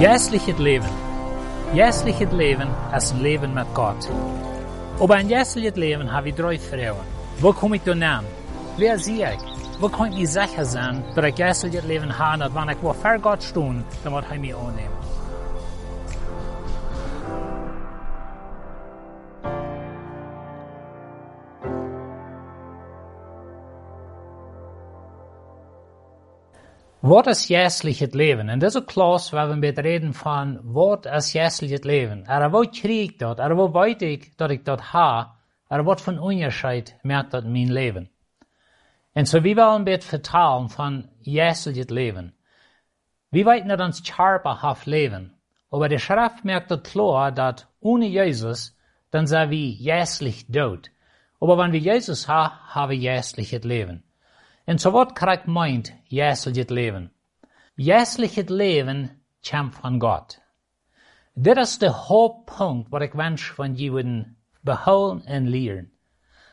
Jäsliches Leben. Jäsliches Leben ist ein Leben mit Gott. Aber ein jäsliches Leben habe ich drei Fragen. Wo komme ich da nehmen? Wer sehe ich? Wo kann ich mir sicher sein, dass ich jäsliches Leben habe, und wenn ich wo vor Gott stehe, dann wird er mich annehmen. Wat is jäsliches Leben? In deze klas waar we reden van wat is jäsliches Leben. Er wat krieg dat? Er wat weet ik dat ik dat ha? Er wat van onderscheid merkt dat in mijn leven? En so wie willen het vertalen van jäsliches Leben. Wir weten dat ons scherperhaft leven. Aber de Schrift merkt dat klar, dat ohne Jesus, dann sind wir jäslich dood. Aber wenn wir Jesus haben, haben wir jäsliches Leben. En so wat krijgt meint jäsliches Leben? Jäsliches Leben komt van God. Dit is de hoofdpunt wat ik wens van jullie behouden en leren.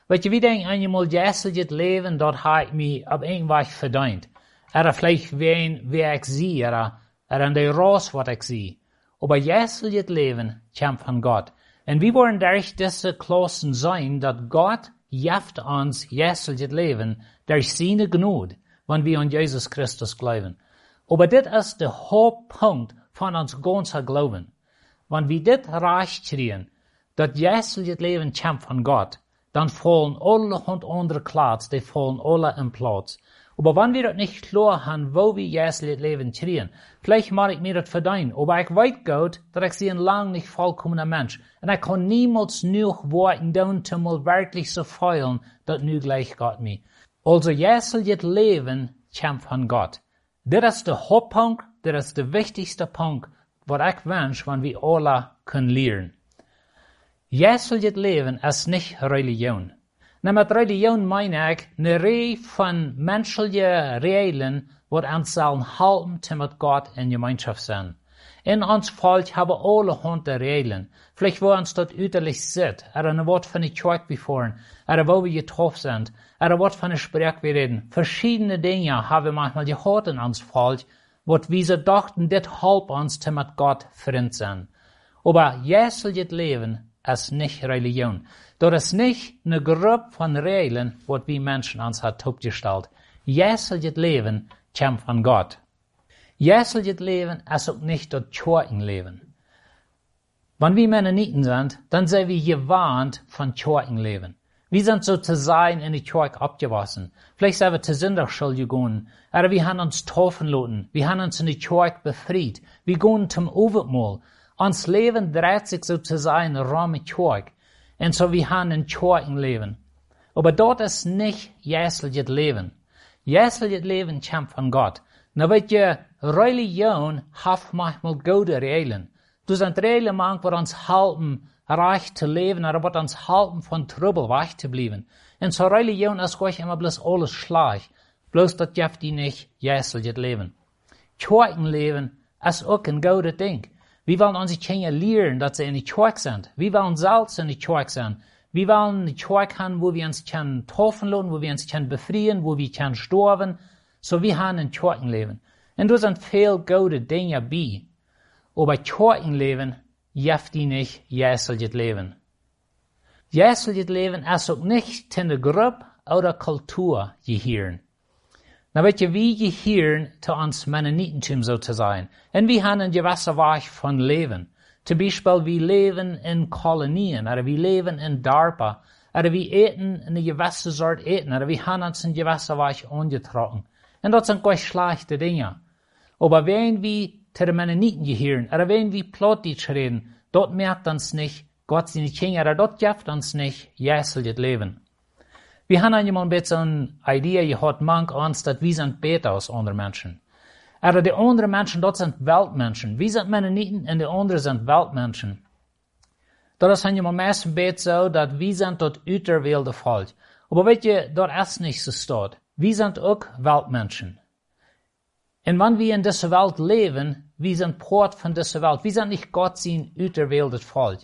Weet je, wie denkt aan je mal jäsliches Leben, dat hat mich op een weg verdient. Er vielleicht wen, wie ik zie, er, er an der Ras, wat ik zie. Aber jäsliches Leben komt van God. En wie wollen durch diese Klassen sein, dat Gott jaft ons jäsliches Leben durch seine Gnade, wenn wir an Jesus Christus glauben. Aber das ist der Hauptpunkt von uns ganzen Glauben. Wenn wir das reich kriegen, dass jäsliches Leben kommt von Gott, dann fallen alle und andere Platz, die fallen alle im Platz. Aber wenn wir das nicht klar haben, wo wir jäsliches Leben kriegen, vielleicht mache ich mir das verdienen, aber ich weiß gut, dass ich sie ein lang nicht vollkommener Mensch, und ich kann niemals genug Worten tun, um mal wirklich zu feilen, dass nu gleich Gott mir. Also jäsliches Leben kommt von Gott. Das ist der Hauptpunkt, das ist der wichtigste Punkt, was ich wünsche, wenn wir alle können lernen. Jäsliches Leben ist nicht Religion. Religion meine ich eine Reihe von menschlichen Regeln, die uns sollen halten, mit Gott in Gemeinschaft sind. In ons Volk haben alle hundert Regeln. Vielleicht wo uns dort üterlich sitzt, er ein Wort von der Kirche beforen, er wo wir getroffen sind, er ein Wort von der Sprech wir reden. Verschiedene Dinge haben wir manchmal gehört in ons Volk, wo wir so dachten, dit halb uns mit Gott Freund sein. Aber jäsliches Leben ist nicht Religion. Das ist nicht eine Gruppe von Regeln, wo wir Menschen uns hat aufgestellt. Jäsliches Leben kommt von Gott. Jäsliches Leben ist auch nicht das Kirchenleben. Wenn wir Mennoniten sind, dann sind wir gewarnt von Kirchenleben. Wir sind sozusagen in die Kirche abgewachsen. Vielleicht sind wir zur Sünderschule gegangen. Oder wir haben uns taufen lassen. Wir haben uns in die Kirche befreit. Wir gehen zum Overmahl. Uns Leben dreht sich sozusagen um die Kirche. Und so wir haben ein Kirchenleben. Aber dort ist nicht jäsliches Leben. Jäsliches Leben kommt von Gott. Na weet je, religion heeft manchmal gute Regeln. Du sind Regeln manchmal uns halten, reich zu leben, oder wat uns halten von Trubel weich zu bleiben. Und so Religion ist gleich immer bloß alles schlecht. Bloß das gibt die nicht jäsliches Leben. Kirchenleben ist auch ein gutes Ding. Wir wollen unsere Kinder lernen, dass sie in die Kirche sind. Wir wollen selbst in die Kirche sein. Wir wollen die Kirche haben, wo wir uns können taufen lassen, wo wir uns können befreien, wo wir können sterben, so wir haben ein Kirchenleben. Und da sind viel gute Dinge bei. Aber Kirchenleben jeft die nicht jäsliches Leben. Jäsliches Leben ist auch nicht in der Gruppe oder Kultur gehören. Na weet je, wie gehören zu uns Mennonitentum so zu sein. Und wir haben ein gewisser Weich von Leben. Zum Beispiel, wir leben in Kolonien, oder wir leben in DARPA, oder wir eten eine gewisse Sort eten, oder wir haben uns ein gewisser Weich angetroffen. Und das sind gleich schlechte Dinge. Aber wenn wir zu den Mennoniten gehören, oder wenn wir Plattdeutsch reden, dort merkt uns nicht, Gott seine Kinder, oder dort gibt uns nicht jäsliches Leben. Wir haben einmal ein bisschen eine Idee gehabt, manch uns, dass wir sind besser als andere Menschen. Aber die anderen Menschen, dort sind Weltmenschen. Wir sind Mennoniten und die anderen sind Weltmenschen. Das ist einmal meistens so, dass wir sind dort überwältigend Volk. Aber weet je, dort ist nicht so steht. Wir sind auch Weltmenschen. Und wenn wir in dieser Welt leben, wir sind Port von dieser Welt. Wir sind nicht Gott sein auserwähltes Volk.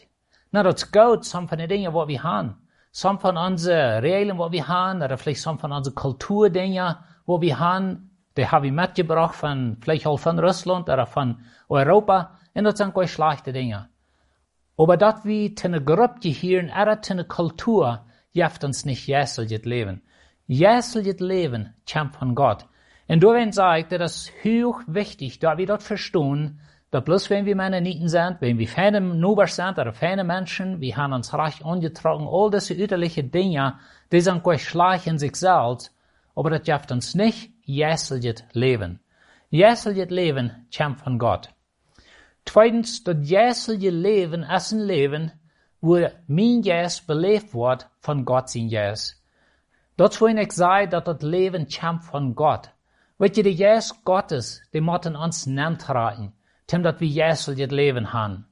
Na, das ist gut, some von den Dingen, was wir haben. Some von unseren Regeln, wo wir haben, oder vielleicht some von unseren Kulturdingen, wo wir haben, die habe ich mitgebracht von, vielleicht auch von Russland oder von Europa, und das sind keine schlechte Dinge. Aber dat wir zu einer Gruppe gehören, oder zu einer Kultur, jeft uns nicht jässelt Leben. Jässelt Leben kommt von Gott. Und da wenn sagt, das ist hoch wichtig, da wir dort verstehen, dat bloß wenn wir Männer nieten sind, wenn wir feine Nuber sind oder feine Menschen, wir haben uns reich angetragen, all diese üterliche Dinge, die sind gleich schlecht in sich selbst, aber das gibt uns nicht jässelt Leben. Jässelt Leben kommt von Gott. Zweitens, dat jässelt Leben ist ein Leben, wo mein Jes beleefd wordt von Gott sein Jes. Dat wil ik zeggen dat het leven kommt von Gott. Je, de Jes Gottes, die moeten ons neemt raten tim dat we Jezus het leven han.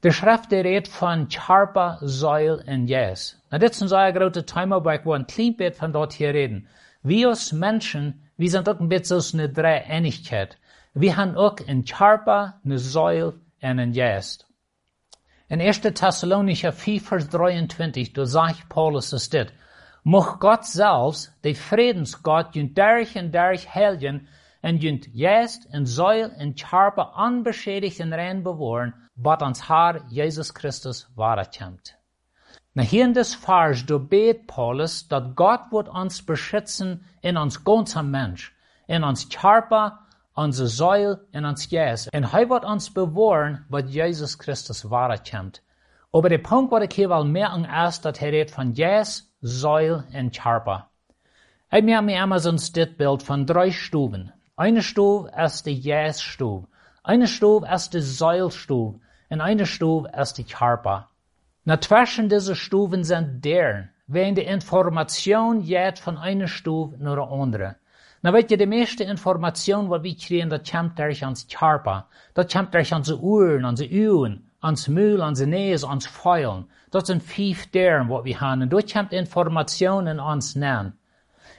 De schrift die redt van Charpa, Säul en Jes. Nou, dit is een zeer grote thema, waar ik wil een klein beetje van dat hier reden. Wir als Menschen, wir sind auch ein bisschen so eine Dreieinigkeit. Wir haben auch ein Charpa, eine Säule und ein Jest. In 1. Thessalonicher 4, Vers 23, da sagt Paulus es dit. Mocht Gott selbst, der Friedensgott, und durch und durch helgen, en junt juist en zuil en charpe onbeschädigt en rein bewohren, wat ans Haar Jesus Christus wahrkommt. Na hier in des do bet Paulus, dat Gott wird uns beschützen in uns ganzer Mensch, in uns charpe, onze Säul in ons Jes. En hij wird uns bewahren, wat Jesus Christus wahrkommt. Aber der Punkt, wat ik hier wel merken, ist, dat hij redt van Jes, Säul en Charpa. Ich mir mir einmal so ein Bild von drei Stuben. Eine Stube ist die Jässtube, eine Stube ist die Säulstube und eine Stube ist die Charpa. Na zwischen diese Stuben sind deren, wenn die Information geht von einer Stube naar de andere. Na weet je, de meeste Information, wat wir kriegen, dat kommt durch ans Charpa. Dat kommt durch onze Ohren, onze Uwen, ans Mühl, onze Nees, ans Feulen. Dat sind fünf deren, wat. Und dort kommt Information in uns nennen.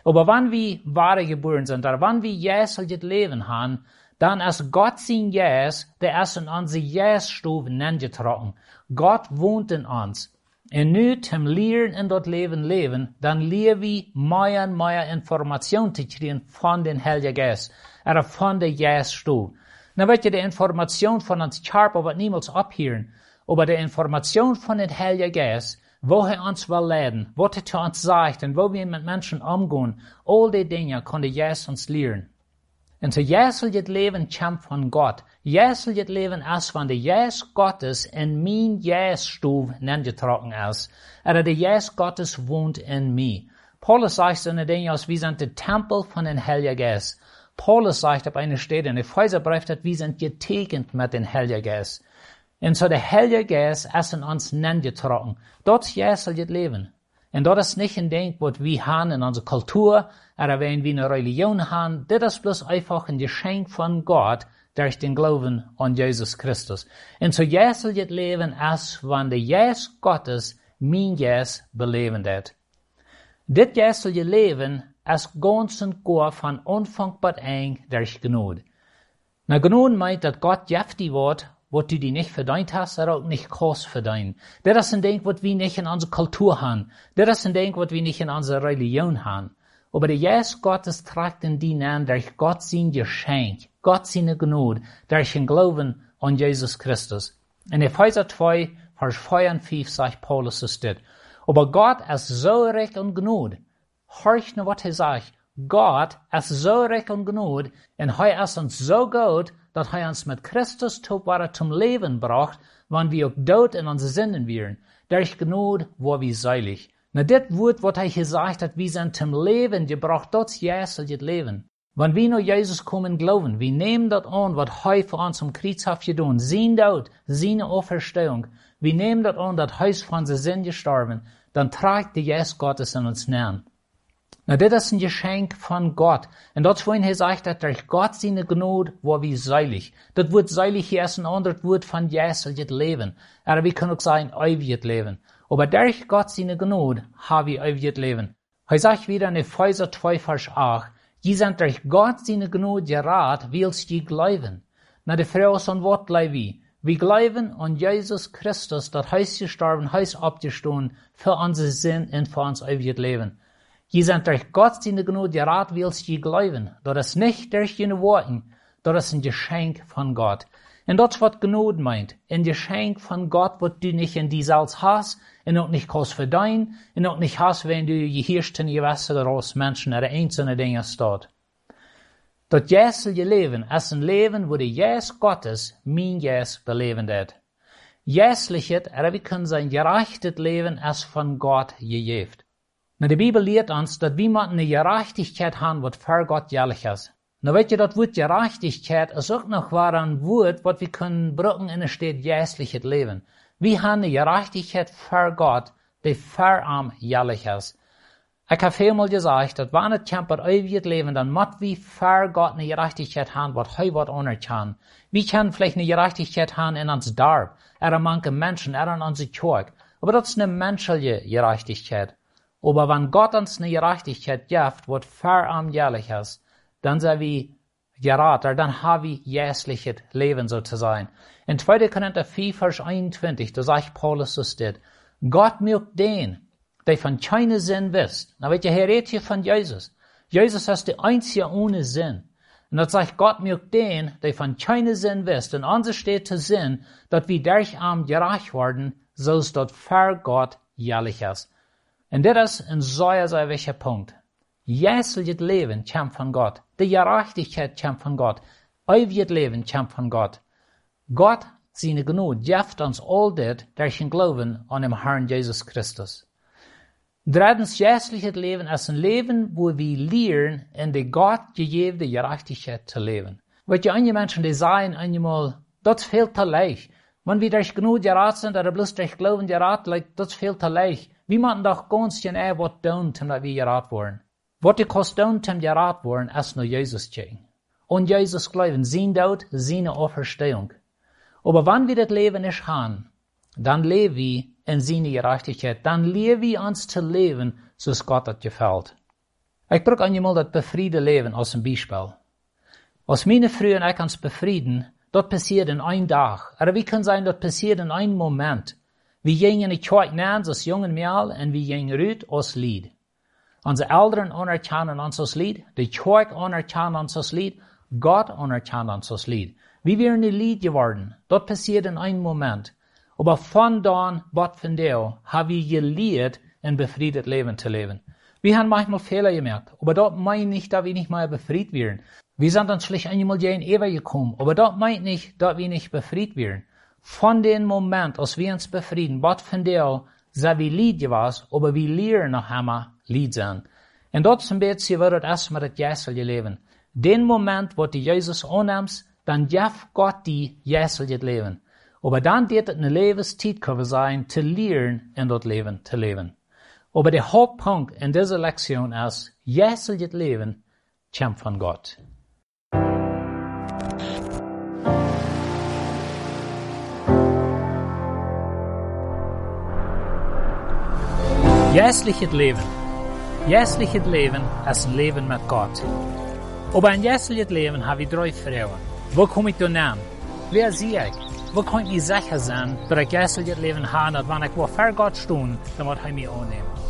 Aber wenn wir wahre geboren sind, oder wenn wir Jesus Leben haben, dann ist Gott sein Jesus, der ist in unsere Jesus-Stube hineingetragen. Gott wohnt in uns. Und nu zum Lehren in dort Leben leben, dann lernen wir mehr und mehr Informationen zu kriegen von den Heiligen Geist, oder von der Jesus-Stube. Na wird ihr die Information von uns scharf, aber niemals abhören. Aber die Information von den Heiligen Geist, wo er uns will leiden, was er zu uns sagt und wo wir mit Menschen umgehen, all die Dinge konnte Jesus uns lehren. Und so Jesus das Leben kommt von Gott. Jesus das Leben ist von der Jesus Gottes in mein Jesus-Stube getragen ist. Oder der Jesus Gottes wohnt in mir. Paulus sagt in der Dinge, wir sind der Tempel von den Heiligen. Paulus sagt auf einer Stelle in Epheserbrief, dass wir sind getegnet mit den Heiligen Geist. En so der Heilige Geist ist in uns getragen. Dort Jesus das Leben. Und dort ist nicht ein Ding, was wir haben in unserer Kultur, oder wenn wir eine Religion haben, das ist bloß einfach ein Geschenk von Gott durch den Glauben an Jesus Christus. Und so Jesus das Leben ist, wenn der Jesus Gottes mein Jesus beleben wird. Dit Jesus Leben ist ganz und gar von Anfang bis eng durch Gnade. Na Gnade meint, dass Gott jeftig wird, wat du die nicht verdient hast, er auch nicht kost verdient. Das ist ein Ding, was wir nicht in unserer Kultur haben. Das ist ein Ding, was wir nicht in unserer Religion haben. Aber der Jesus Gottes trägt in die an durch Gott sein Geschenk, Gott seine Gnade, durch den Glauben an Jesus Christus. In Epheser 2, Vers 4 und 5 sagt Paulus es dit. Aber Gott ist so recht und Gnade. Horch nur, was er sagt. Gott ist so recht und Gnade, und er ist uns so gut, dat hij ons met Christus tot waar zum Leben bracht, wann wir auch dood in onze zinnen wären. Durch Gnade war wir seilig. Na dit woord wat hij gesagt hat, wir sind zum Leben gebracht, dat Jesus het Leben. Wenn wir nur Jesus kommen glauben, wir nehmen das an, was er für uns am Kreuz hat getan, sein Tod, seine Auferstehung, wir nehmen das an, dass er für unsere Sinn gestorben, dann trägt die Jesus Gottes in uns näher. Na, dit is een geschenk van Gott. En dat is waarin hij zegt dat durch Gott seine Gnade war wie seilig. Dat woord seilig hier ist ein anderes Wort von Jesus, het Leben. Aber wir können auch sagen, ewiges Leben. Aber durch Gott seine Gnade haben wir ewiges Leben. Er sagt wieder in Epheser 2, Vers 8, Je sind durch Gott seine Gnade gerat, willst je glauben. Na, die Frau ein Wort wie. Wir glauben an Jesus Christus, dat Heus gestorben, Heus abgestoßen für unsere Sinn und für uns ewiges Leben. Je sind durch Gott seine Gnade gerat, willst je glauben. Das nicht durch jene Worten, das ist ein Geschenk von Gott. Und das, was Gnade meint, ein Geschenk von Gott, was du nicht in die Salz hast, und auch nicht kannst verdienen, und auch nicht hast, wenn du je hirst in gewässer aus Menschen oder einzelne Dinge steht. Dat jäslige Leben ist ein Leben, wo der Jes Gottes mein Jes beleven hat. Jäslichkeit, er wir können sein gerechtet Leben ist von Gott gegeben. Na, die Bibel lehrt uns, dass wir eine Gerechtigkeit haben, was für Gott jährlich ist. Na, weet je, dat Wort Gerechtigkeit ist auch noch ein Wort, was wir können brücken in der Stadt jährliches Leben. Wir haben eine Gerechtigkeit für Gott, die für am jährlich ist. Ich habe vielmal gesagt, dass wenn es kämpft ewiges Leben, dann muss wir für Gott eine Gerechtigkeit haben, was er was kann. Wir können vielleicht eine Gerechtigkeit haben in uns Darb, er manche Menschen, er in unsere Kirche. Aber das ist eine menschliche Gerechtigkeit. Aber wenn Gott was für am jährlich ist, dann sind wir geraten, dann haben wir jährliches Leben sozusagen. In 2. Korinther 4, Vers 21, da sagt Paulus so steht, Gott mögt den, der von keinem Sinn wisst. Na, weet je, hier redet hier von Jesus. Jesus ist der einzige ohne Sinn. Und das sagt Gott mögt den, der von keinem Sinn wisst. Und uns steht zu Sinn, dass wir durch am gerecht werden, so ist dort für Gott jährlich ist. Und das ist ein sehr, sehr wichtiger Punkt. Jährliches Leben kommt von Gott. Die Gerechtigkeit kommt von Gott. Ewiges Leben kommt von Gott. Gott, seine Gnade, gibt uns all das durch den Glauben an den Herrn Jesus Christus. Drittens, jährliches Leben ist ein Leben, wo wir lernen, in der Gott gegebene Gerechtigkeit zu leben. Weil die einige Menschen, die sagen einmal, das fehlt zu leicht. Wenn wir durch Gnade gerat sind, oder bloß durch Glauben gerat, das fehlt zu leicht. Wir müssen doch ganz genau was tun, damit wir gerat worden. Was die kostet tun, gerat worden, ist nur Jesus gehen. Und Jesus glauben, sein Tod, seine Auferstehung. Aber wenn wir das Leben nicht haben, dann leben wir in seine Gerechtigkeit. Dann leben wir uns zu leben, so es Gott das gefällt. Ich brauche einmal das befriede Leben als ein Beispiel. Als meine und ich uns befrieden, das passiert in einem Tag. Aber wie kann sein, das passiert in einem Moment. Wir gingen in die Kirche nahen als jungen Mädel und wir gingen rüt als Lied. Unsere Eltern anerkennen uns als Lied, die Kirche anerkennen uns als Lied, Gott anerkennt uns als Lied. Wir wären ein Lied geworden. Das passiert in einem Moment. Aber von dann, was von der, haben wir gelehrt, ein befriedet Leben zu leben. Wir haben manchmal Fehler gemerkt, aber das meint nicht, dass wir nicht mal befriedet werden. Wir sind dann schlicht einmal in Eva gekommen, aber das meint nicht, dass wir nicht befriedet werden. Von dem Moment, als wir uns befrieden, was von der, sind wir Lied gewesen, aber wir lernen noch einmal Lied sein. Und das ist ein bisschen, wie das erstmal das jässelige Leben. Den Moment, wo du Jesus annimmst, dann darf Gott die jässelige Leben. Aber dann wird es eine Lebenszeit sein, zu lernen, in das Leben zu leben. Aber der Hauptpunkt in dieser Lektion ist, jässelige Leben kommt von Gott. Jäsliches Leben. Jäsliches Leben ist Leben mit Gott. Aber ein jäsliches Leben habe ich drei Fragen. Wo komme ich da nehmen? Wer sehe ich? Wo kann ich sicher sein, dass ich jäsliches Leben habe, und wenn ich für Gott stehe, dann wird er mich annehmen?